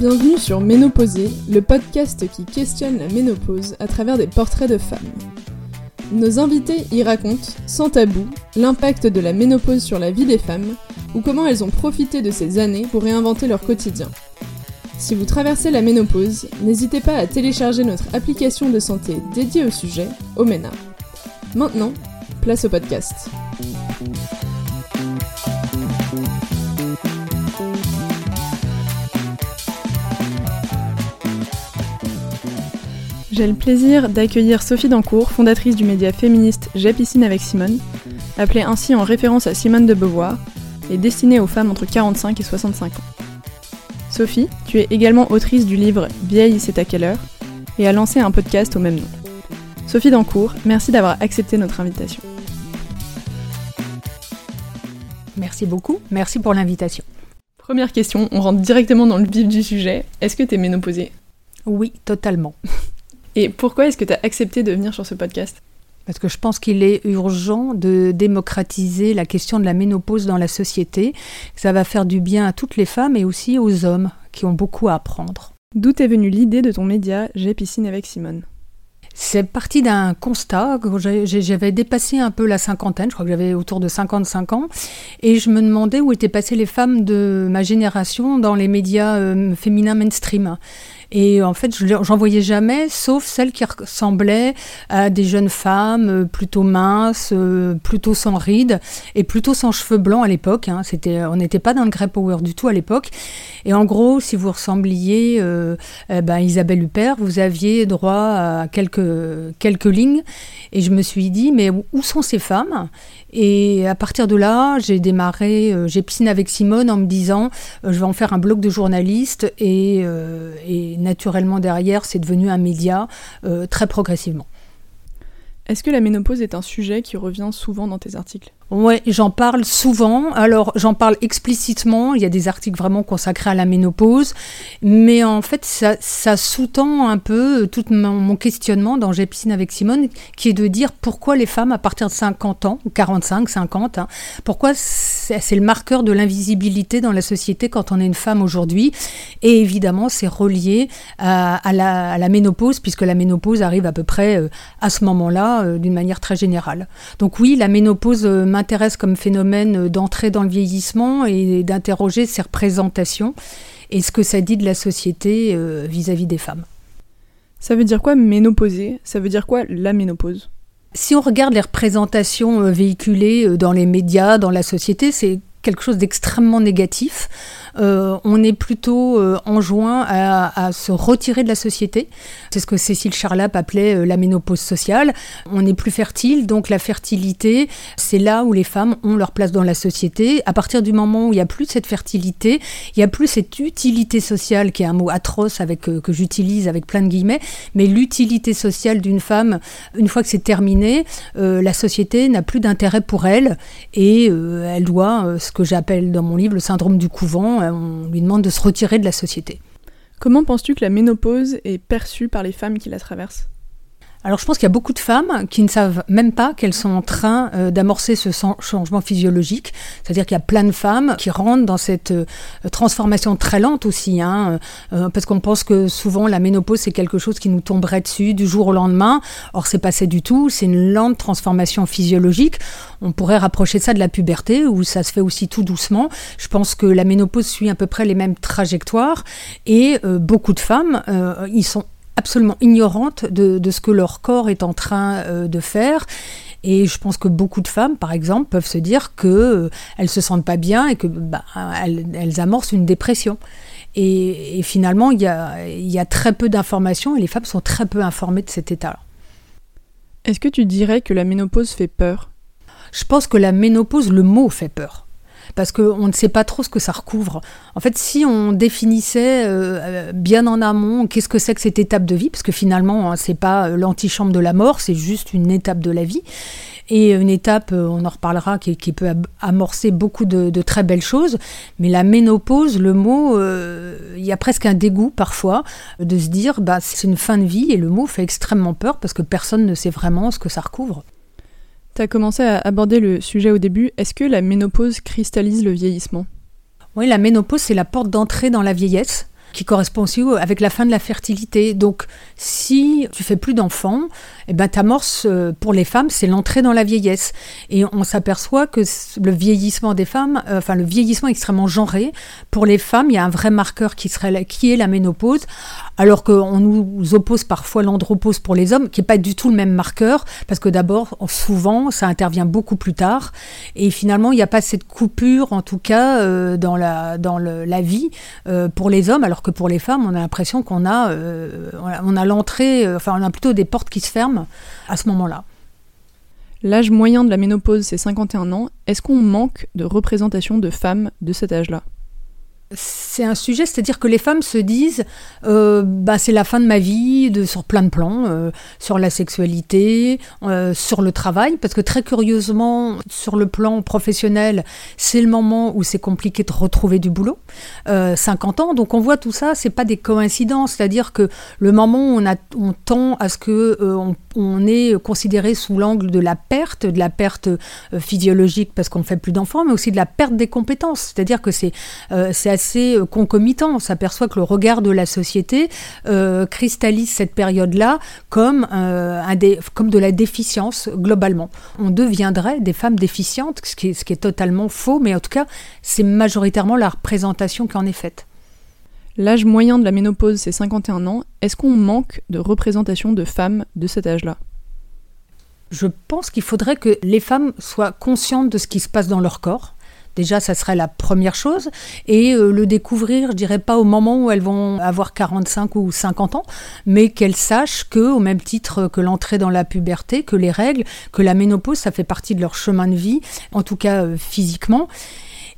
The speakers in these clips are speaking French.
Bienvenue sur Ménopausée, le podcast qui questionne la ménopause à travers des portraits de femmes. Nos invités y racontent, sans tabou, l'impact de la ménopause sur la vie des femmes ou comment elles ont profité de ces années pour réinventer leur quotidien. Si vous traversez la ménopause, n'hésitez pas à télécharger notre application de santé dédiée au sujet, Omena. Maintenant, place au podcast. J'ai le plaisir d'accueillir Sophie Dancourt, fondatrice du média féministe J'ai piscine avec Simone, appelée ainsi en référence à Simone de Beauvoir, et destinée aux femmes entre 45 et 65 ans. Sophie, tu es également autrice du livre Vieille, c'est à quelle heure et a lancé un podcast au même nom. Sophie Dancourt, merci d'avoir accepté notre invitation. Merci beaucoup, merci pour l'invitation. Première question, on rentre directement dans le vif du sujet. Est-ce que tu es ménopausée? Oui, totalement. Et pourquoi est-ce que tu as accepté de venir sur ce podcast? Parce que je pense qu'il est urgent de démocratiser la question de la ménopause dans la société. Ça va faire du bien à toutes les femmes et aussi aux hommes qui ont beaucoup à apprendre. D'où est venue l'idée de ton média J'ai piscine avec Simone c'est parti d'un constat. J'avais dépassé un peu la cinquantaine, je crois que j'avais autour de 55 ans, et je me demandais où étaient passées les femmes de ma génération dans les médias euh, féminins mainstream. Et en fait, j'en voyais jamais, sauf celles qui ressemblaient à des jeunes femmes euh, plutôt minces, euh, plutôt sans rides et plutôt sans cheveux blancs à l'époque. Hein. On n'était pas dans le grey power du tout à l'époque. Et en gros, si vous ressembliez euh, eh ben, Isabelle Huppert, vous aviez droit à quelques, quelques lignes. Et je me suis dit, mais où sont ces femmes? Et à partir de là, j'ai démarré, euh, j'ai piscine avec Simone en me disant, euh, je vais en faire un blog de journaliste et, euh, et naturellement derrière, c'est devenu un média très progressivement. Est-ce que la ménopause est un sujet qui revient souvent dans tes articles? Ouais, j'en parle souvent. Alors, j'en parle explicitement. Il y a des articles vraiment consacrés à la ménopause. Mais en fait, ça, sous-tend un peu tout mon, questionnement dans J'ai piscine avec Simone, qui est de dire pourquoi les femmes, à partir de 50 ans, ou 45, 50, hein, pourquoi c'est le marqueur de l'invisibilité dans la société quand on est une femme aujourd'hui. Et évidemment, c'est relié à, la, à, la, ménopause, puisque la ménopause arrive à peu près euh, à ce moment-là, euh, d'une manière très générale. Donc oui, la ménopause euh, m'intéresse comme phénomène d'entrer dans le vieillissement et d'interroger ses représentations et ce que ça dit de la société euh, vis-à-vis des femmes. Ça veut dire quoi ménopauser Ça veut dire quoi la ménopause? Si on regarde les représentations euh, véhiculées euh, dans les médias, dans la société, c'est quelque chose d'extrêmement négatif. Euh, on est plutôt euh, enjoint à, se retirer de la société. C'est ce que Cécile Charlap appelait euh, la ménopause sociale. On n'est plus fertile, donc la fertilité, c'est là où les femmes ont leur place dans la société. À partir du moment où il n'y a plus cette fertilité, il n'y a plus cette utilité sociale, qui est un mot atroce avec, que j'utilise avec plein de guillemets, mais l'utilité sociale d'une femme, une fois que c'est terminé, la société n'a plus d'intérêt pour elle et elle doit, ce que j'appelle dans mon livre le syndrome du couvent, euh, on lui demande de se retirer de la société. Comment penses-tu que la ménopause est perçue par les femmes qui la traversent? Alors je pense qu'il y a beaucoup de femmes qui ne savent même pas qu'elles sont en train euh, d'amorcer ce changement physiologique. C'est-à-dire qu'il y a plein de femmes qui rentrent dans cette euh, transformation très lente aussi, hein, euh, parce qu'on pense que souvent la ménopause c'est quelque chose qui nous tomberait dessus du jour au lendemain. Or c'est pas ça du tout, c'est une lente transformation physiologique. On pourrait rapprocher ça de la puberté où ça se fait aussi tout doucement. Je pense que la ménopause suit à peu près les mêmes trajectoires et beaucoup de femmes, ils sont absolument ignorantes de, ce que leur corps est en train euh, de faire. Et je pense que beaucoup de femmes, par exemple, peuvent se dire qu'elles euh, ne se sentent pas bien et que bah, elles, amorcent une dépression. Et, finalement, il y a, y a, très peu d'informations et les femmes sont très peu informées de cet état-là. Est-ce que tu dirais que la ménopause fait peur? Je pense que la ménopause, le mot fait peur parce qu'on ne sait pas trop ce que ça recouvre. En fait, si on définissait euh, bien en amont qu'est-ce que c'est que cette étape de vie, parce que finalement, hein, c'est pas euh, l'antichambre de la mort, c'est juste une étape de la vie. Et une étape, euh, on en reparlera, qui, peut amorcer beaucoup de, très belles choses. Mais la ménopause, le mot, il y a presque un dégoût parfois de se dire, bah, c'est une fin de vie, et le mot fait extrêmement peur parce que personne ne sait vraiment ce que ça recouvre. Tu as commencé à aborder le sujet au début. Est-ce que la ménopause cristallise le vieillissement? Oui, la ménopause, c'est la porte d'entrée dans la vieillesse. qui correspond aussi avec la fin de la fertilité. Donc, si tu fais plus d'enfants, eh ben, euh, pour les femmes, c'est l'entrée dans la vieillesse. Et on s'aperçoit que le vieillissement des femmes, euh, enfin, le vieillissement extrêmement genré, pour les femmes, il y a un vrai marqueur qui, serait, qui est la ménopause, alors qu'on nous oppose parfois l'andropause pour les hommes, qui n'est pas du tout le même marqueur, parce que d'abord, souvent, ça intervient beaucoup plus tard, et finalement, il n'y a pas cette coupure, en tout cas, euh, dans, la, dans la vie pour les hommes, alors que pour les femmes, on a l'impression qu'on a, on a l'entrée, enfin, on a plutôt des portes qui se ferment à ce moment-là. L'âge moyen de la ménopause, c'est 51 ans. Est-ce qu'on manque de représentation de femmes de cet âge-là? C'est un sujet, c'est-à-dire que les femmes se disent, euh, bah, c'est la fin de ma vie, de, sur plein de plans, euh, sur la sexualité, euh, sur le travail, parce que très curieusement, sur le plan professionnel, c'est le moment où c'est compliqué de retrouver du boulot, 50 ans, donc on voit tout ça, c'est pas des coïncidences, c'est-à-dire que le moment où on, a, on tend à ce que on, on, est considéré sous l'angle de la perte, de la perte physiologique parce qu'on fait plus d'enfants, mais aussi de la perte des compétences, c'est-à-dire que c'est c'est assez euh, concomitant. On s'aperçoit que le regard de la société euh, cristallise cette période-là comme, euh, un comme de la déficience globalement. On deviendrait des femmes déficientes, ce qui est, ce qui est totalement faux, mais en tout cas, c'est majoritairement la représentation qui en est faite. L'âge moyen de la ménopause, c'est 51 ans. Est-ce qu'on manque de représentation de femmes de cet âge-là? Je pense qu'il faudrait que les femmes soient conscientes de ce qui se passe dans leur corps Déjà, ça serait la première chose. Et euh, le découvrir, je dirais pas au moment où elles vont avoir 45 ou 50 ans, mais qu'elles sachent que, au même titre que l'entrée dans la puberté, que les règles, que la ménopause, ça fait partie de leur chemin de vie, en tout cas euh, physiquement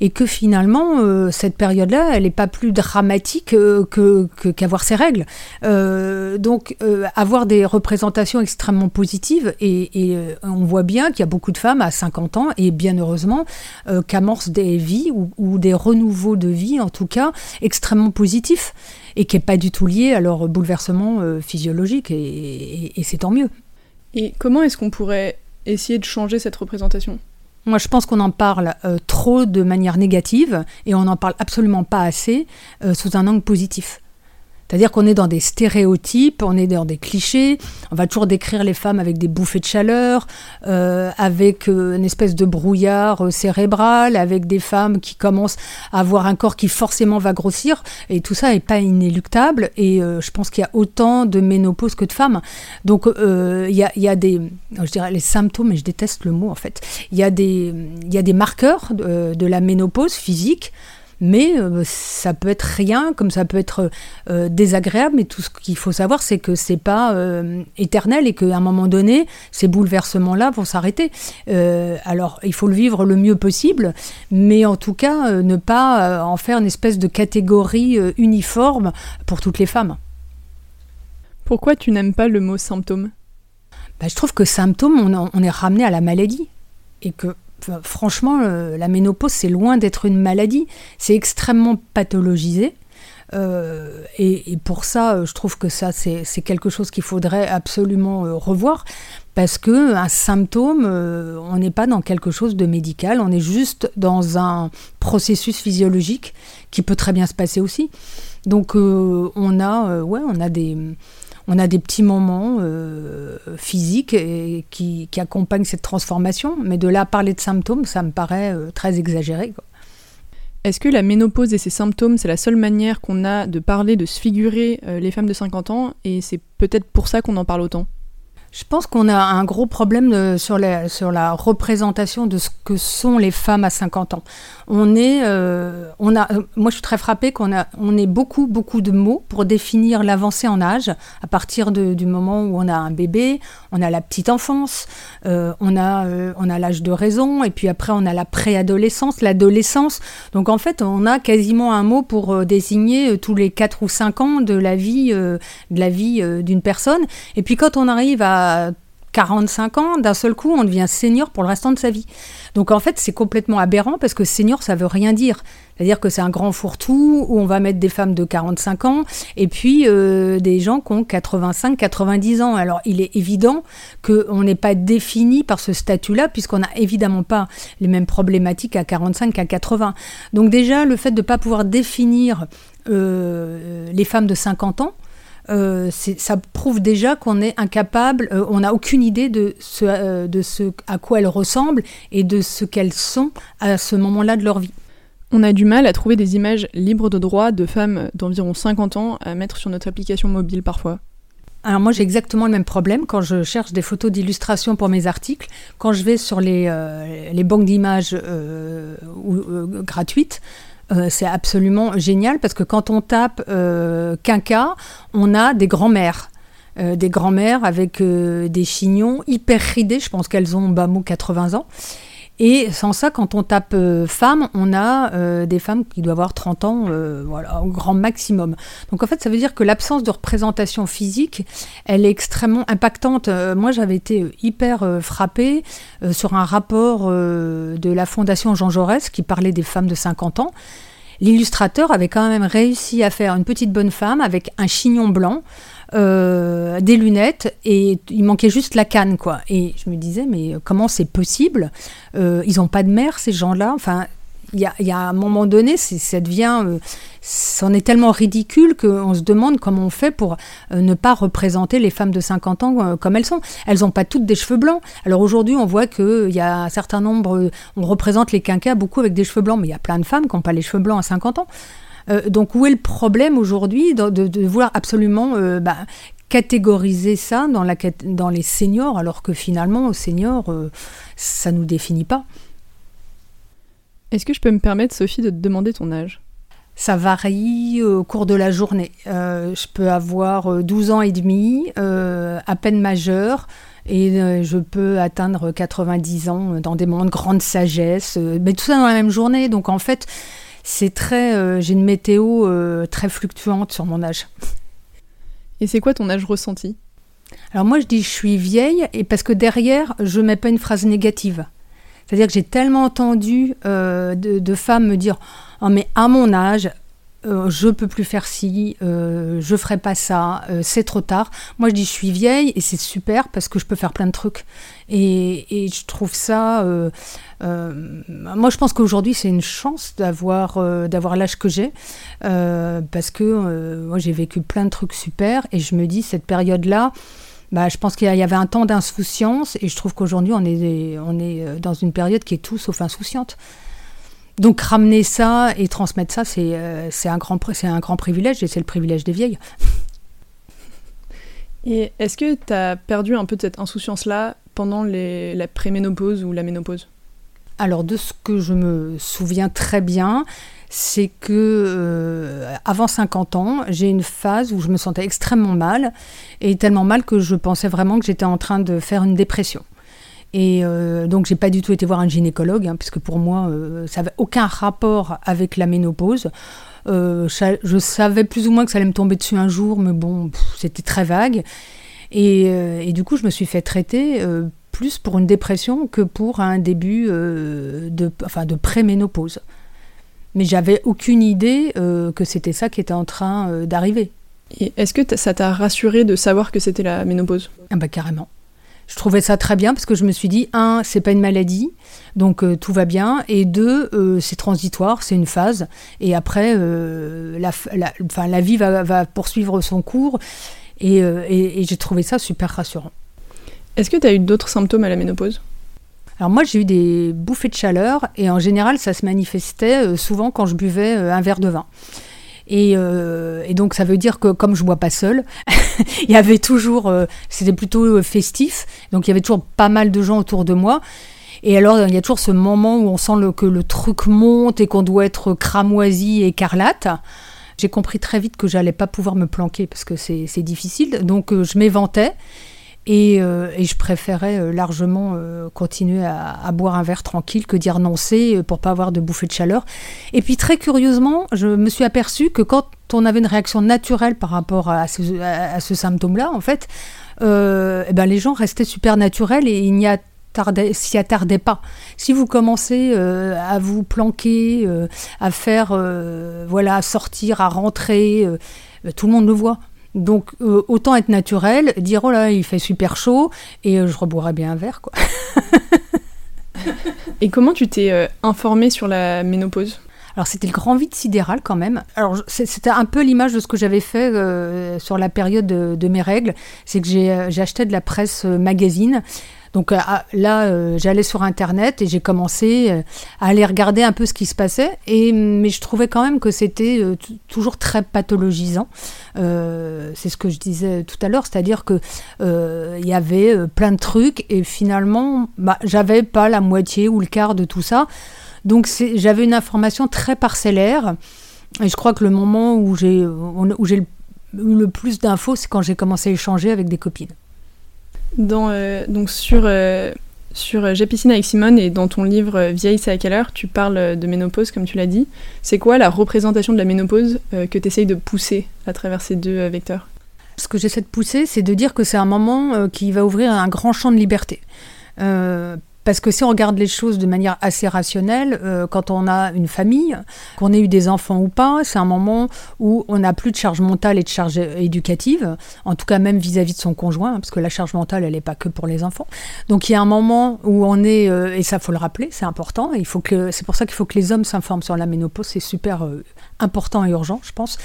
et que finalement, euh, cette période-là, elle n'est pas plus dramatique euh, que, qu'avoir ses règles. Euh, donc, avoir des représentations extrêmement positives, et, on voit bien qu'il y a beaucoup de femmes à 50 ans, et bien heureusement, qu'amorcent des vies ou, des renouveaux de vie, en tout cas, extrêmement positifs, et qui n'est pas du tout lié à leur bouleversement physiologique, et c'est tant mieux. Et comment est-ce qu'on pourrait essayer de changer cette représentation? Moi, je pense qu'on en parle euh, trop de manière négative et on n'en parle absolument pas assez euh, sous un angle positif. C'est-à-dire qu'on est dans des stéréotypes, on est dans des clichés, on va toujours décrire les femmes avec des bouffées de chaleur, euh, avec euh, une espèce de brouillard euh, cérébral, avec des femmes qui commencent à avoir un corps qui forcément va grossir, et tout ça n'est pas inéluctable, et je pense qu'il y a autant de ménopause que de femmes. Donc il y a, des, je dirais les symptômes, et je déteste le mot en fait, il y, a des, y a des marqueurs de la ménopause physique, mais euh, ça peut être rien, comme ça peut être euh, désagréable, mais tout ce qu'il faut savoir, c'est que c'est pas euh, éternel et qu'à un moment donné, ces bouleversements-là vont s'arrêter. alors, il faut le vivre le mieux possible, mais en tout cas, ne pas en faire une espèce de catégorie uniforme pour toutes les femmes. Pourquoi tu n'aimes pas le mot symptôme? Bah, Je trouve que symptôme, on, on est ramené à la maladie et que franchement, euh, la ménopause, c'est loin d'être une maladie. C'est extrêmement pathologisé. Euh, et, pour ça, euh, je trouve que ça, c'est quelque chose qu'il faudrait absolument revoir. Parce que un symptôme, on n'est pas dans quelque chose de médical, on est juste dans un processus physiologique qui peut très bien se passer aussi. Donc on a, ouais, on a des, on a des petits moments euh, physiques qui, accompagnent cette transformation, mais de là parler de symptômes, ça me paraît euh, très exagéré. Est-ce que la ménopause et ses symptômes, c'est la seule manière qu'on a de parler, de se figurer euh, les femmes de 50 ans, et c'est peut-être pour ça qu'on en parle autant? Je pense qu'on a un gros problème sur, la, sur la représentation de ce que sont les femmes à 50 ans. On est, euh, on a, euh, moi je suis très frappée qu'on a, on ait beaucoup, beaucoup de mots pour définir l'avancée en âge à partir du moment où on a un bébé, on a la petite enfance, euh, on a, on a l'âge de raison, et puis après on a la préadolescence, l'adolescence. Donc en fait, on a quasiment un mot pour désigner tous les 4 ou 5 ans de la vie, de la vie d'une personne. Et puis quand on arrive à 45 ans, d'un seul coup, on devient senior pour le restant de sa vie. Donc en fait, c'est complètement aberrant parce que senior, ça veut rien dire. C'est-à-dire que c'est un grand fourre-tout où on va mettre des femmes de 45 ans et puis euh, des gens qui ont 85, 90 ans. Alors il est évident qu'on n'est pas défini par ce statut-là puisqu'on n'a évidemment pas les mêmes problématiques à 45 qu'à 80. Donc déjà, le fait de ne pas pouvoir définir euh, les femmes de 50 ans, euh, ça prouve déjà qu'on est incapable, euh, on n'a aucune idée de ce, de ce à quoi elles ressemblent et de ce qu'elles sont à ce moment-là de leur vie. On a du mal à trouver des images libres de droit de femmes d'environ 50 ans à mettre sur notre application mobile parfois. Alors moi j'ai exactement le même problème quand je cherche des photos d'illustration pour mes articles. Quand je vais sur les, les banques d'images gratuites, euh, c'est absolument génial parce que quand on tape euh, quinca, on a des grands-mères. Euh, des grands-mères avec des chignons hyper ridés, je pense qu'elles ont bas mot 80 ans. Et sans ça, quand on tape femme, on a des femmes qui doivent avoir 30 ans, voilà, au grand maximum. Donc en fait, ça veut dire que l'absence de représentation physique, elle est extrêmement impactante. moi, j'avais été hyper frappée sur un rapport de la Fondation Jean Jaurès qui parlait des femmes de 50 ans l'illustrateur avait quand même réussi à faire une petite bonne femme avec un chignon blanc, euh, des lunettes et il manquait juste la canne quoi. Et je me disais mais comment c'est possible euh, Ils n'ont pas de mère ces gens-là? Enfin, il y, a, un moment donné, ça devient, euh, c'en est tellement ridicule qu'on se demande comment on fait pour euh, ne pas représenter les femmes de 50 ans comme elles sont. Elles n'ont pas toutes des cheveux blancs. Alors aujourd'hui, on voit qu'il y a un certain nombre, on représente les quinquas beaucoup avec des cheveux blancs, mais il y a plein de femmes qui n'ont pas les cheveux blancs à 50 ans. Donc où est le problème aujourd'hui de, vouloir absolument bah, catégoriser ça dans, la, dans les seniors, alors que finalement, aux seniors, ça ne nous définit pas. Est-ce que je peux me permettre, Sophie, de te demander ton âge? Ça varie au cours de la journée. Euh, je peux avoir 12 euh, ans et demi, euh, à peine majeur, et je peux atteindre 90 ans dans des moments de grande sagesse, mais tout ça dans la même journée. Donc en fait, c'est très, j'ai une météo très fluctuante sur mon âge. Et c'est quoi ton âge ressenti? Alors moi, je dis je suis vieille, et parce que derrière, je mets pas une phrase négative. C'est-à-dire que j'ai tellement entendu euh, de, femmes me dire oh, mais à mon âge, euh, je peux plus faire ci, euh, je ferai pas ça, euh, c'est trop tard. Moi, je dis je suis vieille et c'est super parce que je peux faire plein de trucs. Et, je trouve ça. moi, je pense qu'aujourd'hui, c'est une chance d'avoir d'avoir l'âge que j'ai parce que moi, j'ai vécu plein de trucs super et je me dis cette période-là. Bah, je pense qu'il y avait un temps d'insouciance et je trouve qu'aujourd'hui on est, on est euh, dans une période qui est tout sauf insouciante. Donc ramener ça et transmettre ça, c'est euh, un, grand, un grand privilège et c'est le privilège des vieilles. Et est-ce que tu as perdu un peu de cette insouciance-là pendant les, la préménopause ou la ménopause? Alors de ce que je me souviens très bien, c'est que euh, avant 50 ans, j'ai une phase où je me sentais extrêmement mal et tellement mal que je pensais vraiment que j'étais en train de faire une dépression. Et euh, donc j'ai pas du tout été voir un gynécologue, hein, puisque pour moi euh, ça n'avait aucun rapport avec la ménopause. je savais plus ou moins que ça allait me tomber dessus un jour, mais bon, c'était très vague. Et, et, du coup, je me suis fait traiter plus pour une dépression que pour un début de, enfin, de préménopause mais j'avais aucune idée euh, que c'était ça qui était en train euh, d'arriver. Est-ce que ça t'a rassuré de savoir que c'était la ménopause? Ah bah carrément. Je trouvais ça très bien parce que je me suis dit, un, c'est pas une maladie, donc euh, tout va bien, et deux, c'est transitoire, c'est une phase, et après, la, la, la, vie va, va, poursuivre son cours, et, et, et j'ai trouvé ça super rassurant. Est-ce que tu as eu d'autres symptômes à la ménopause? Alors moi j'ai eu des bouffées de chaleur et en général ça se manifestait euh, souvent quand je buvais euh, un verre de vin. Euh, et, donc ça veut dire que comme je bois pas seul, il y avait toujours, c'était plutôt festif, donc il y avait toujours pas mal de gens autour de moi. Et alors il y a toujours ce moment où on sent que le truc monte et qu'on doit être cramoisi, écarlate. J'ai compris très vite que j'allais pas pouvoir me planquer parce que c'est difficile, donc je m'éventais. Euh, et, je préférais euh, largement euh, continuer à, boire un verre tranquille que d'y renoncer pour pas avoir de bouffée de chaleur. Et puis très curieusement, je me suis aperçue que quand on avait une réaction naturelle par rapport à ce, symptôme-là, en fait, eh ben, les gens restaient super naturels et il n'y a s'y attardait pas. Si vous commencez à vous planquer, à faire, voilà, à sortir, à rentrer, tout le monde le voit. Donc autant être naturel, dire oh là il fait super chaud et je reboirai bien un verre quoi. Et comment tu t'es euh, informée sur la ménopause? Alors c'était le grand vide sidéral quand même. Alors c'était un peu l'image de ce que j'avais fait euh, sur la période de, mes règles. C'est que j'ai euh, acheté de la presse magazine donc euh, ah, là, euh, j'allais sur Internet et j'ai commencé euh, à aller regarder un peu ce qui se passait. Et, mais je trouvais quand même que c'était toujours très pathologisant. c'est ce que je disais tout à l'heure, c'est-à-dire que il y avait plein de trucs et finalement, bah, j'avais pas la moitié ou le quart de tout ça. Donc j'avais une information très parcellaire. Et je crois que le moment où j'ai eu le plus d'infos, c'est quand j'ai commencé à échanger avec des copines. Euh, donc sur, euh, sur J'ai piscine avec Simone et dans ton livre euh, Vieille, c'est à quelle heure Tu parles de ménopause, comme tu l'as dit. C'est quoi la représentation de la ménopause que tu essayes de pousser à travers ces deux vecteurs? Ce que j'essaie de pousser, c'est de dire que c'est un moment qui va ouvrir un grand champ de liberté. Parce que si on regarde les choses de manière assez rationnelle, euh, quand on a une famille, qu'on ait eu des enfants ou pas, c'est un moment où on n'a plus de charge mentale et de charge éducative, en tout cas même vis-à-vis de son conjoint, hein, parce que la charge mentale, elle n'est pas que pour les enfants. Donc il y a un moment où on est, euh, et ça faut le rappeler, c'est important, c'est pour ça qu'il faut que les hommes s'informent sur la ménopause, c'est super euh, important et urgent, je pense.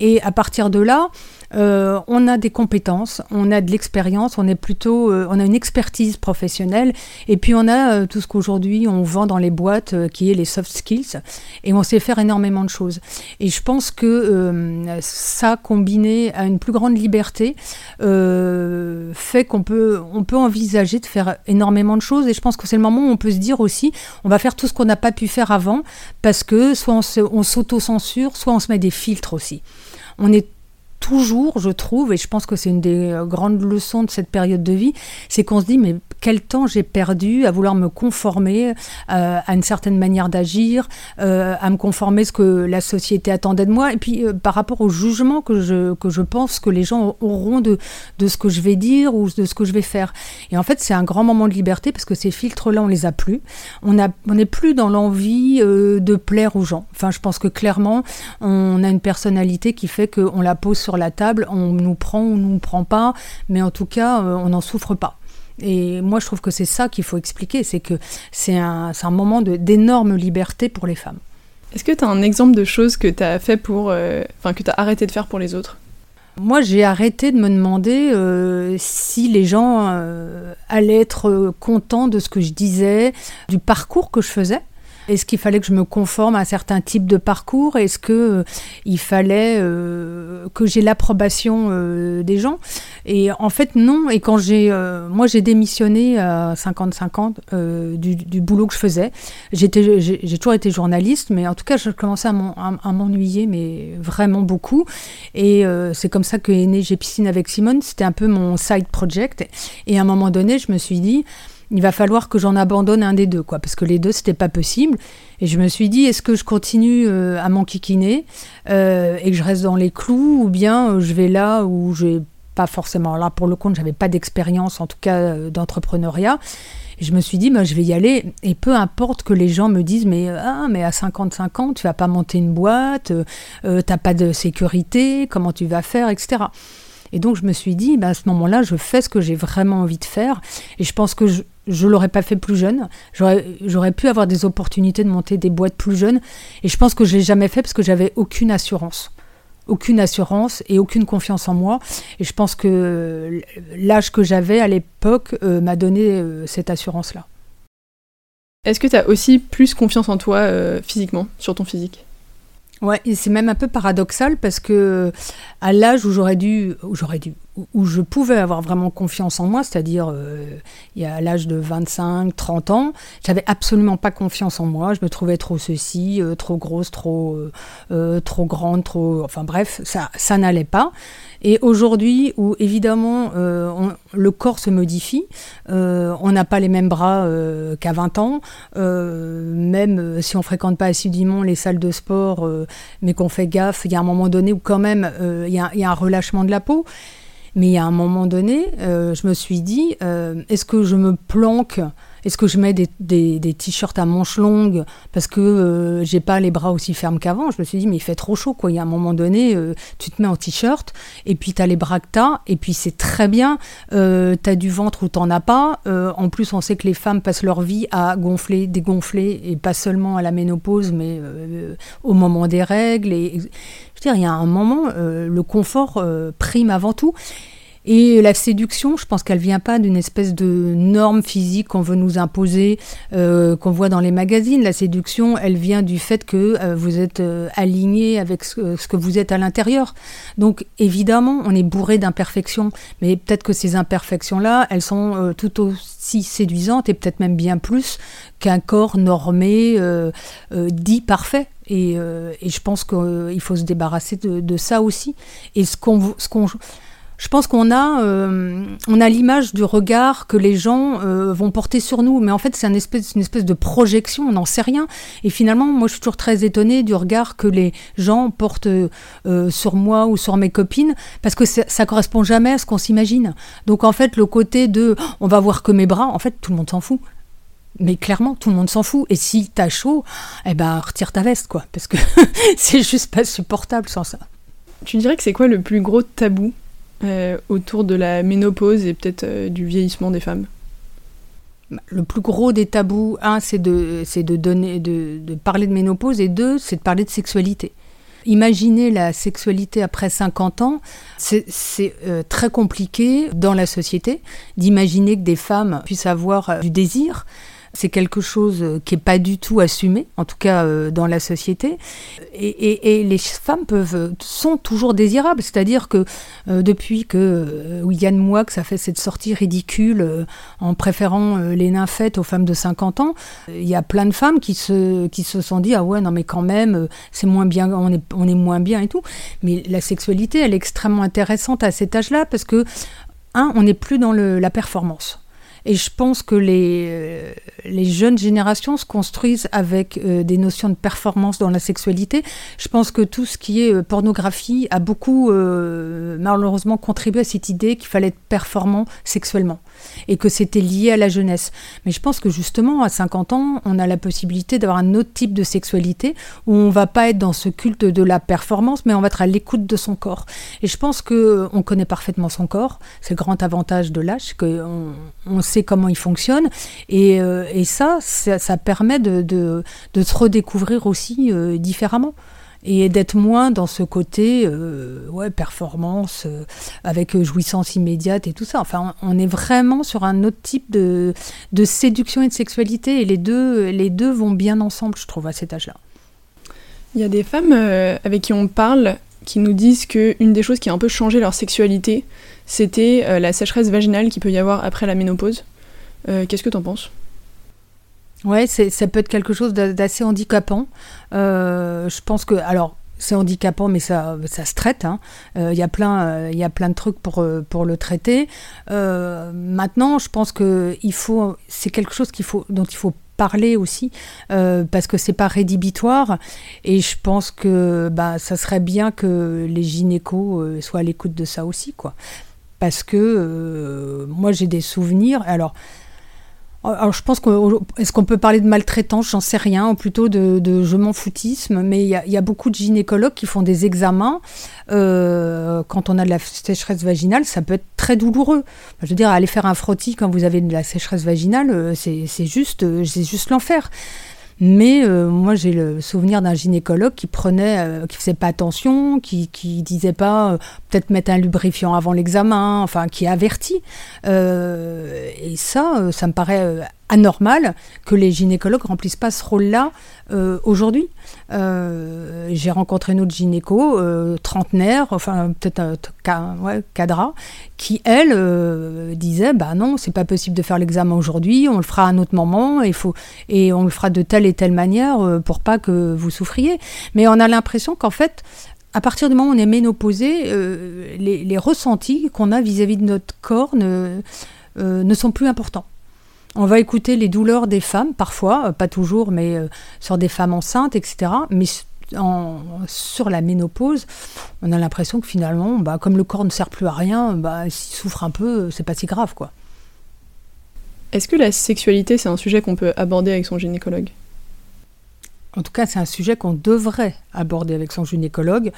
Et à partir de là, on a des compétences, on a de l'expérience, on est on a une expertise professionnelle, et puis on a euh, tout ce qu'aujourd'hui on vend dans les boîtes, qui est les soft skills, et on sait faire énormément de choses. Et je pense que ça, combiné à une plus grande liberté, fait qu'on peut, on peut envisager de faire énormément de choses. Et je pense que c'est le moment où on peut se dire aussi, on va faire tout ce qu'on n'a pas pu faire avant, parce que soit on s'auto-censure, soit on se met des filtres aussi. On est toujours, je trouve, et je pense que c'est une des euh, grandes leçons de cette période de vie, c'est qu'on se dit, mais quel temps j'ai perdu à vouloir me conformer euh, à une certaine manière d'agir, euh, à me conformer à ce que la société attendait de moi, et puis par rapport au jugement que je, que je pense que les gens auront de, de ce que je vais dire ou de ce que je vais faire. Et en fait, c'est un grand moment de liberté parce que ces filtres-là, on les a plus. On n'est on plus dans l'envie de plaire aux gens. Enfin, je pense que clairement, on a une personnalité qui fait qu'on la pose sur la table, on nous prend ou nous prend pas, mais en tout cas, euh, on n'en souffre pas. Et moi, je trouve que c'est ça qu'il faut expliquer, c'est que c'est un, un, moment d'énorme liberté pour les femmes. Est-ce que tu as un exemple de choses que tu as fait pour, euh, enfin que tu as arrêté de faire pour les autres? Moi, j'ai arrêté de me demander euh, si les gens allaient être contents de ce que je disais, du parcours que je faisais. Est-ce qu'il fallait que je me conforme à un certain type de parcours? Est-ce que euh, il fallait euh, que j'ai l'approbation euh, des gens? Et en fait, non. Et quand j'ai, moi, j'ai démissionné à 50-50 du, du, boulot que je faisais. J'ai toujours été journaliste, mais en tout cas, je commençais à m'ennuyer, mais vraiment beaucoup. Et c'est comme ça que est né J'ai piscine avec Simone. C'était un peu mon side project. Et à un moment donné, je me suis dit il va falloir que j'en abandonne un des deux, quoi, parce que les deux, c'était pas possible. Et je me suis dit, est-ce que je continue euh, à m'enquiquiner euh, et que je reste dans les clous, ou bien euh, je vais là où j'ai pas forcément, là pour le compte, j'avais pas d'expérience, en tout cas d'entrepreneuriat. Je me suis dit, bah, je vais y aller, et peu importe que les gens me disent, mais, ah, mais à 55 ans, tu vas pas monter une boîte, t'as pas de sécurité, comment tu vas faire, etc. Et donc je me suis dit, bah, à ce moment-là, je fais ce que j'ai vraiment envie de faire. Et je pense que je ne l'aurais pas fait plus jeune. J'aurais pu avoir des opportunités de monter des boîtes plus jeunes. Et je pense que je ne l'ai jamais fait parce que j'avais aucune assurance. Aucune assurance et aucune confiance en moi. Et je pense que l'âge que j'avais à l'époque euh, m'a donné euh, cette assurance-là. Est-ce que tu as aussi plus confiance en toi euh, physiquement, sur ton physique? Ouais, et c'est même un peu paradoxal parce que à l'âge où j'aurais dû, où j'aurais dû, où je pouvais avoir vraiment confiance en moi, c'est-à-dire euh, il y a l'âge de 25, 30 ans, j'avais absolument pas confiance en moi. Je me trouvais trop ceci, euh, trop grosse, trop, euh, trop grande, trop, enfin bref, ça, ça n'allait pas. Et aujourd'hui, où évidemment euh, le corps se modifie, euh, on n'a pas les mêmes bras euh, qu'à 20 ans, même si on fréquente pas assidûment les salles de sport, mais qu'on fait gaffe, il y a un moment donné où quand même il y, a un relâchement de la peau. Mais a un moment donné, je me suis dit, est-ce que je me planque est-ce que je mets des, des, t-shirts à manches longues parce que euh, j'ai pas les bras aussi fermes qu'avant? Je me suis dit, mais il fait trop chaud, quoi. Il y a un moment donné, euh, tu te mets en t-shirt et puis tu les bras que t'as, et puis c'est très bien. Euh, tu du ventre ou t'en as pas. en plus, on sait que les femmes passent leur vie à gonfler, dégonfler, et pas seulement à la ménopause, mais au moment des règles. Je veux il y a un moment, le confort prime avant tout. Et la séduction, je pense qu'elle vient pas d'une espèce de norme physique qu'on veut nous imposer, euh, qu'on voit dans les magazines. La séduction, elle vient du fait que euh, vous êtes euh, aligné avec ce, que vous êtes à l'intérieur. Donc évidemment, on est bourré d'imperfections, mais peut-être que ces imperfections-là, elles sont tout aussi séduisantes et peut-être même bien plus qu'un corps normé, dit parfait. Et, et je pense qu'il faut se débarrasser de, de ça aussi. Et ce qu'on ce qu'on je pense qu'on a, euh, a l'image du regard que les gens euh, vont porter sur nous, mais en fait c'est une espèce, de projection, on n'en sait rien. Et finalement, moi je suis toujours très étonnée du regard que les gens portent euh, sur moi ou sur mes copines, parce que ça, ça correspond jamais à ce qu'on s'imagine. Donc en fait, le côté de on va voir que mes bras, en fait tout le monde s'en fout. Mais clairement, tout le monde s'en fout. Et si t'as chaud, eh ben retire ta veste, quoi, parce que c'est juste pas supportable sans ça. Tu dirais que c'est quoi le plus gros tabou autour de la ménopause et peut-être euh, du vieillissement des femmes le plus gros des tabous, un, c'est de, de, donner, de, de, parler de ménopause, et deux, c'est de parler de sexualité. Imaginer la sexualité après 50 ans, c'est euh, très compliqué dans la société d'imaginer que des femmes puissent avoir du désir, c'est quelque chose euh, qui n'est pas du tout assumé, en tout cas euh, dans la société. Et, les femmes peuvent, sont toujours désirables, c'est-à-dire que euh, depuis que Yann Moix a fait cette sortie ridicule en préférant les nymphètes aux femmes de 50 ans, il y a plein de femmes qui se, sont dit Ah ouais, non, mais quand même, c'est moins bien, on est, moins bien et tout. Mais la sexualité, elle est extrêmement intéressante à cet âge-là parce que, un, on n'est plus dans la performance. Et je pense que les, euh, les jeunes générations se construisent avec euh, des notions de performance dans la sexualité. Je pense que tout ce qui est euh, pornographie a beaucoup malheureusement contribué à cette idée qu'il fallait être performant sexuellement et que c'était lié à la jeunesse. Mais je pense que justement, à 50 ans, on a la possibilité d'avoir un autre type de sexualité où on va pas être dans ce culte de la performance, mais on va être à l'écoute de son corps. Et je pense que on connaît parfaitement son corps. C'est le grand avantage de l'âge, qu'on on comment il fonctionne. Et, euh, et ça, ça, permet de, de, de, se redécouvrir aussi euh, différemment et d'être moins dans ce côté euh, ouais, performance avec jouissance immédiate et tout ça. Enfin, on est vraiment sur un autre type de, de séduction et de sexualité et les deux, les deux vont bien ensemble, je trouve, à cet âge-là. Il y a des femmes avec qui on parle qui nous disent qu'une des choses qui a un peu changé leur sexualité, c'était la sécheresse vaginale qu'il peut y avoir après la ménopause. Qu'est-ce que tu en penses? Ouais, ça peut être quelque chose d'assez handicapant. Euh, je pense que, alors, c'est handicapant, mais ça, ça se traite. Hein. Euh, il y a plein, euh, plein de trucs pour pour le traiter. maintenant, je pense que il faut, c'est quelque chose dont il faut parler aussi parce que c'est pas rédhibitoire et je pense que bah ça serait bien que les gynécos soient à l'écoute de ça aussi quoi parce que moi j'ai des souvenirs alors alors je pense que est-ce qu'on peut parler de maltraitance? J'en sais rien, ou plutôt de, je m'en foutisme. Mais il y, a beaucoup de gynécologues qui font des examens euh, quand on a de la sécheresse vaginale. Ça peut être très douloureux. Je veux dire, aller faire un frottis quand vous avez de la sécheresse vaginale, euh, c'est juste, euh, c'est juste l'enfer. Mais euh, moi, j'ai le souvenir d'un gynécologue qui prenait, euh, qui faisait pas attention, qui, qui disait pas euh, peut-être mettre un lubrifiant avant l'examen, enfin, qui avertit. et ça, ça me paraît anormal que les gynécologues remplissent pas ce rôle-là aujourd'hui. j'ai rencontré une autre gynéco, trentenaire, enfin peut-être ouais, cadra, qui elle disait bah non, c'est pas possible de faire l'examen aujourd'hui, on le fera à un autre moment, et, faut, et on le fera de telle et telle manière euh, pour pas que vous souffriez. Mais on a l'impression qu'en fait, à partir du moment où on est ménopausé, euh, les, ressentis qu'on a vis-à-vis de notre corps euh, ne sont plus importants. On va écouter les douleurs des femmes, parfois, pas toujours, mais sur des femmes enceintes, etc. Mais sur la ménopause, on a l'impression que finalement, bah, comme le corps ne sert plus à rien, bah, s'il souffre un peu, c'est pas si grave, quoi. Est-ce que la sexualité, c'est un sujet qu'on peut aborder avec son gynécologue? En tout cas, c'est un sujet qu'on devrait aborder avec son gynécologue.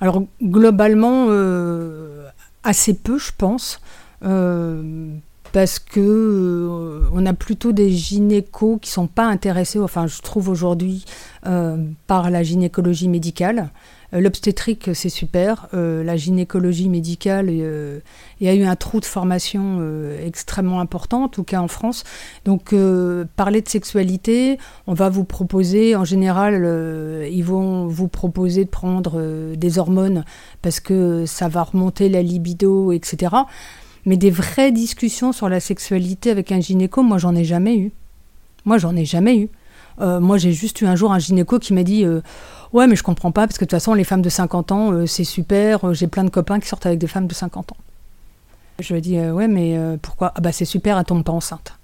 Alors, globalement, euh, assez peu, je pense. Euh, parce que euh, on a plutôt des gynécos qui sont pas intéressés, enfin je trouve aujourd'hui, euh, par la gynécologie médicale. Euh, l'obstétrique, c'est super. la gynécologie médicale, il y a eu un trou de formation extrêmement important, en tout cas en France. Donc, parler de sexualité, on va vous proposer, en général, ils vont vous proposer de prendre des hormones parce que ça va remonter la libido, etc. Mais des vraies discussions sur la sexualité avec un gynéco, moi, j'en ai jamais eu. Moi, j'en ai jamais eu. Euh, moi, j'ai juste eu un jour un gynéco qui m'a dit euh, Ouais, mais je comprends pas, parce que de toute façon, les femmes de 50 ans, euh, c'est super, j'ai plein de copains qui sortent avec des femmes de 50 ans. Je lui ai dit Ouais, mais pourquoi? Ah, bah, c'est super, elle tombe pas enceinte.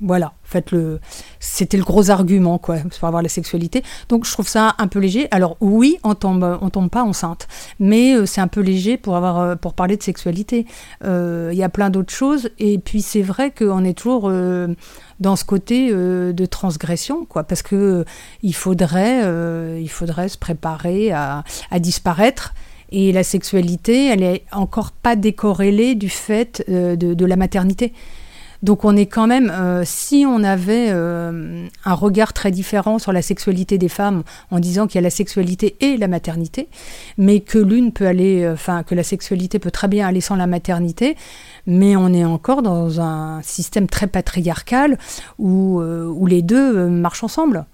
Voilà, fait, le, c'était le gros argument quoi pour avoir la sexualité. Donc je trouve ça un peu léger. Alors oui, on tombe, on tombe pas enceinte, mais euh, c'est un peu léger pour avoir, euh, pour parler de sexualité. Euh, il y a plein d'autres choses. Et puis c'est vrai qu'on est toujours dans ce côté de transgression, quoi, parce que il faudrait, il faudrait se préparer à, disparaître. Et la sexualité, elle est encore pas décorrélée du fait de la maternité. Donc on est quand même, euh, si on avait euh, un regard très différent sur la sexualité des femmes en disant qu'il y a la sexualité et la maternité, mais que l'une peut aller, euh, enfin que la sexualité peut très bien aller sans la maternité, mais on est encore dans un système très patriarcal où, les deux marchent ensemble.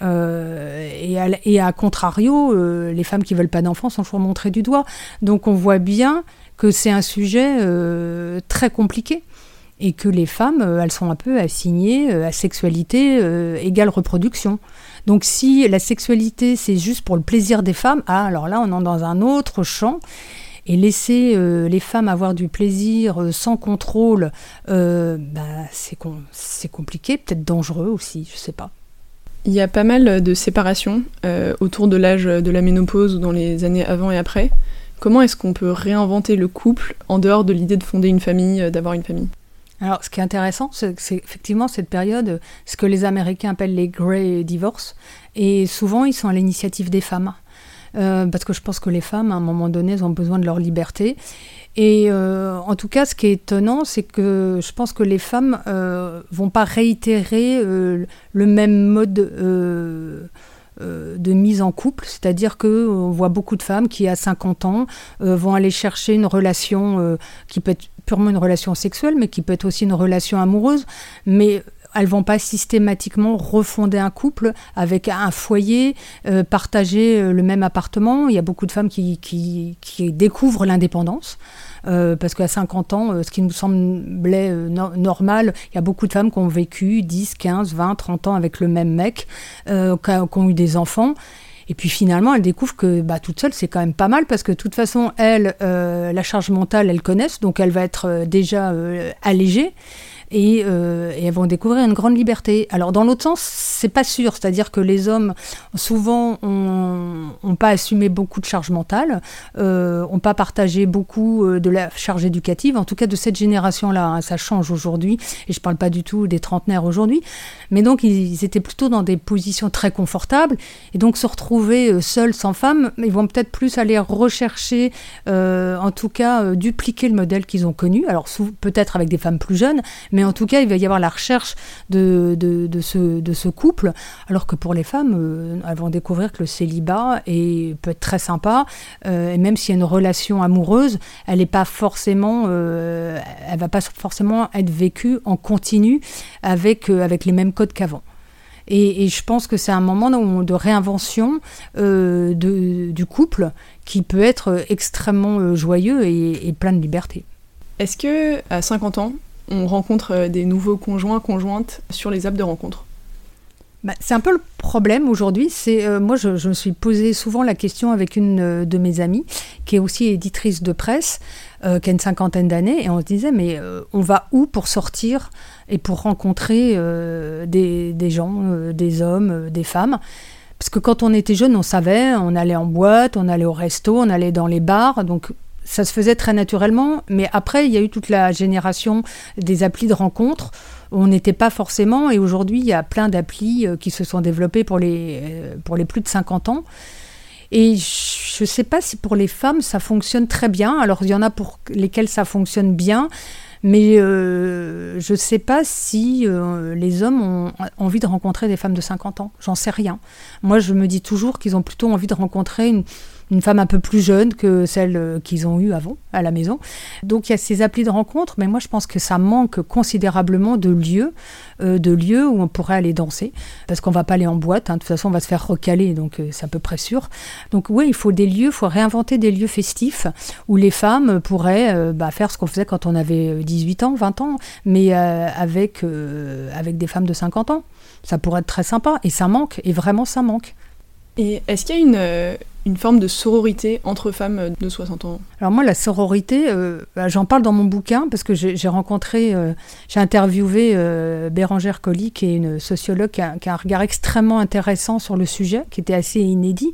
et, à, et, à, contrario, les femmes qui veulent pas d'enfants sont toujours montrées du doigt. Donc on voit bien que c'est un sujet très compliqué et que les femmes, euh, elles sont un peu assignées euh, à sexualité euh, égale reproduction. Donc si la sexualité, c'est juste pour le plaisir des femmes, ah, alors là, on est dans un autre champ. Et laisser les femmes avoir du plaisir sans contrôle, bah, c'est compliqué, peut-être dangereux aussi, je sais pas. Il y a pas mal de séparations autour de l'âge de la ménopause ou dans les années avant et après. Comment est-ce qu'on peut réinventer le couple en dehors de l'idée de fonder une famille, d'avoir une famille? Alors, ce qui est intéressant, c'est effectivement cette période, ce que les Américains appellent les Grey Divorce, et souvent ils sont à l'initiative des femmes. Euh, parce que je pense que les femmes, à un moment donné, elles ont besoin de leur liberté. Et euh, en tout cas, ce qui est étonnant, c'est que je pense que les femmes euh, vont pas réitérer euh, le même mode de mise en couple, c'est-à-dire que on voit beaucoup de femmes qui à 50 ans vont aller chercher une relation qui peut être purement une relation sexuelle, mais qui peut être aussi une relation amoureuse. Mais elles vont pas systématiquement refonder un couple avec un foyer, euh, partager euh, le même appartement. Il y a beaucoup de femmes qui, découvrent l'indépendance. Euh, parce qu'à 50 ans, ce qui nous semblait normal, il y a beaucoup de femmes qui ont vécu 10, 15, 20, 30 ans avec le même mec, qui ont eu des enfants. Et puis finalement, elle découvre que bah, toute seule, c'est quand même pas mal parce que de toute façon, elle, euh, la charge mentale, elle connaissent, donc elle va être euh, déjà euh, Euh, et, elles vont découvrir une grande liberté. Alors dans l'autre sens, c'est pas sûr, c'est-à-dire que les hommes souvent ont, pas assumé beaucoup de charge mentale, euh, ont pas partagé beaucoup euh, de la charge éducative, en tout cas de cette génération-là. Hein. ça change aujourd'hui, et je parle pas du tout des trentenaires aujourd'hui, mais donc ils, étaient plutôt dans des positions très confortables, et donc se retrouver euh, seuls sans femme, ils vont peut-être plus aller rechercher, en tout cas dupliquer le modèle qu'ils ont connu. Alors peut-être avec des femmes plus jeunes, mais mais en tout cas, il va y avoir la recherche de, ce, couple, alors que pour les femmes, euh, elles vont découvrir que le célibat est, peut être très sympa, euh, et même s'il y a une relation amoureuse, elle n'est pas forcément, euh, elle va pas forcément être vécue en continu avec, avec les mêmes codes qu'avant. Et, je pense que c'est un moment de réinvention du couple qui peut être extrêmement joyeux et, et plein de liberté. Est-ce que à 50 ans, on rencontre euh, des nouveaux conjoints, conjointes sur les apps de rencontre bah, c'est un peu le problème aujourd'hui. C'est euh, moi, je, me suis posé souvent la question avec une euh, de mes amies, qui est aussi éditrice de presse, qui a une cinquantaine d'années, et on se disait mais on va où pour sortir et pour rencontrer des, des, gens, des hommes, des femmes? Parce que quand on était jeune, on savait, on allait en boîte, on allait au resto, on allait dans les bars, donc ça se faisait très naturellement. Mais après, il y a eu toute la génération des applis de rencontres. On n'était pas forcément, et aujourd'hui, il y a plein d'applis qui se sont développées pour les, pour les plus de 50 ans. Et je ne sais pas si pour les femmes ça fonctionne très bien. Alors il y en a pour lesquelles ça fonctionne bien, mais euh, je ne sais pas si euh, les hommes ont envie de rencontrer des femmes de 50 ans. J'en sais rien. Moi, je me dis toujours qu'ils ont plutôt envie de rencontrer une, une femme un peu plus jeune que celle euh, qu'ils ont eue avant à la maison. Donc il y a ces applis de rencontre, mais moi je pense que ça manque considérablement de lieux, euh, de lieux où on pourrait aller danser, parce qu'on va pas aller en boîte, hein. de toute façon on va se faire recaler, donc euh, c'est à peu près sûr. Donc oui, il faut des lieux, il faut réinventer des lieux festifs où les femmes pourraient bah, faire ce qu'on faisait quand on avait 18 ans, 20 ans, mais avec, avec des femmes de 50 ans. Ça pourrait être très sympa, et ça manque, et vraiment ça manque. Et est-ce qu'il y a une, une forme de sororité entre femmes de 60 ans? Alors moi, la sororité, euh, bah, j'en parle dans mon bouquin parce que j'ai rencontré, euh, j'ai interviewé euh, Bérangère Colli, qui est une sociologue qui a, un regard extrêmement intéressant sur le sujet, qui était assez inédit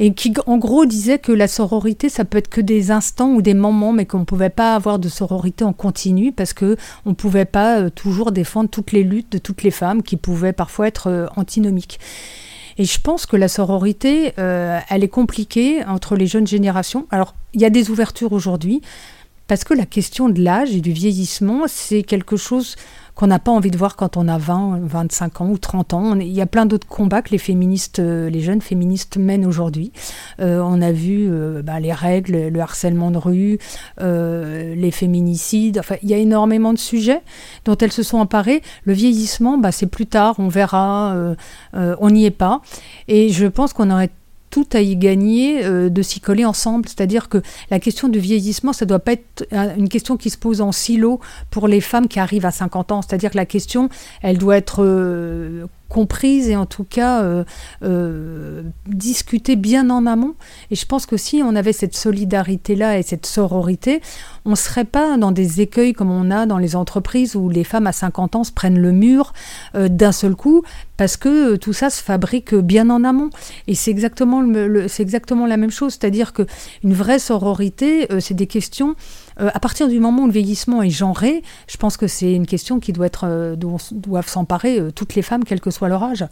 et qui en gros disait que la sororité ça peut être que des instants ou des moments mais qu'on ne pouvait pas avoir de sororité en continu parce que on pouvait pas toujours défendre toutes les luttes de toutes les femmes qui pouvaient parfois être antinomiques. Et je pense que la sororité, euh, elle est compliquée entre les jeunes générations. Alors, il y a des ouvertures aujourd'hui, parce que la question de l'âge et du vieillissement, c'est quelque chose qu'on n'a pas envie de voir quand on a 20, 25 ans ou 30 ans. il y a plein d'autres combats que les féministes, euh, les jeunes féministes mènent aujourd'hui. Euh, on a vu euh, bah, les règles, le harcèlement de rue, les féminicides. Enfin, il y a énormément de sujets dont elles se sont emparées. Le vieillissement, bah, c'est plus tard, on verra, on n'y est pas. Et je pense qu'on aurait tout à y gagner euh, de s'y coller ensemble. C'est-à-dire que la question du vieillissement, ça ne doit pas être une question qui se pose en silo pour les femmes qui arrivent à 50 ans. C'est-à-dire que la question, elle doit être euh, comprise et en tout cas euh, euh, bien en amont. Et je pense que si on avait cette solidarité-là et cette sororité, on ne serait pas dans des écueils comme on a dans les entreprises où les femmes à 50 ans se prennent le mur euh, d'un seul coup parce que tout ça se fabrique bien en amont. Et c'est exactement, exactement la même chose, c'est-à-dire qu'une vraie sororité, c'est des questions euh, à partir du moment où le vieillissement est genré, je pense que c'est une question qui doit être, euh, dont doivent s'emparer euh, toutes les femmes, quel que soit leur âge.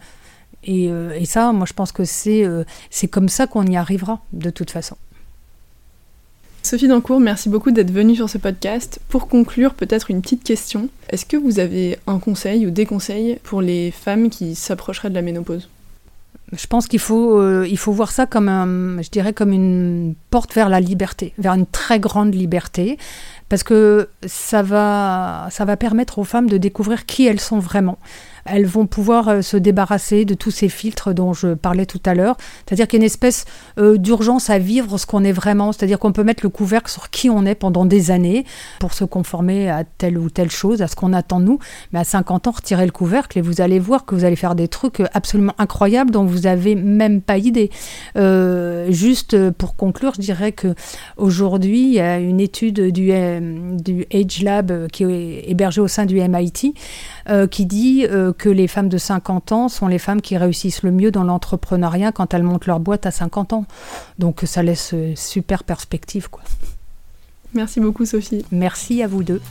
Et, ça, moi, je pense que c'est c'est comme ça qu'on y arrivera, de toute façon. Sophie Dancourt, merci beaucoup d'être venue sur ce podcast. Pour conclure, peut-être une petite question. Est-ce que vous avez un conseil ou des conseils pour les femmes qui s'approcheraient de la ménopause? Je pense qu'il faut, euh, faut voir ça comme, un, je dirais, comme une porte vers la liberté, vers une très grande liberté, parce que ça va, ça va permettre aux femmes de découvrir qui elles sont vraiment elles vont pouvoir euh, se débarrasser de tous ces filtres dont je parlais tout à l'heure. C'est-à-dire qu'il y a une espèce euh, d'urgence à vivre ce qu'on est vraiment. C'est-à-dire qu'on peut mettre le couvercle sur qui on est pendant des années pour se conformer à telle ou telle chose, à ce qu'on attend de nous. Mais à 50 ans, retirez le couvercle et vous allez voir que vous allez faire des trucs absolument incroyables dont vous n'avez même pas idée. Euh, juste pour conclure, je dirais que aujourd'hui, il y a une étude du, du Age Lab qui est hébergée au sein du MIT qui dit que les femmes de 50 ans sont les femmes qui réussissent le mieux dans l'entrepreneuriat quand elles montent leur boîte à 50 ans. Donc ça laisse super perspective. Quoi. Merci beaucoup Sophie. Merci à vous deux.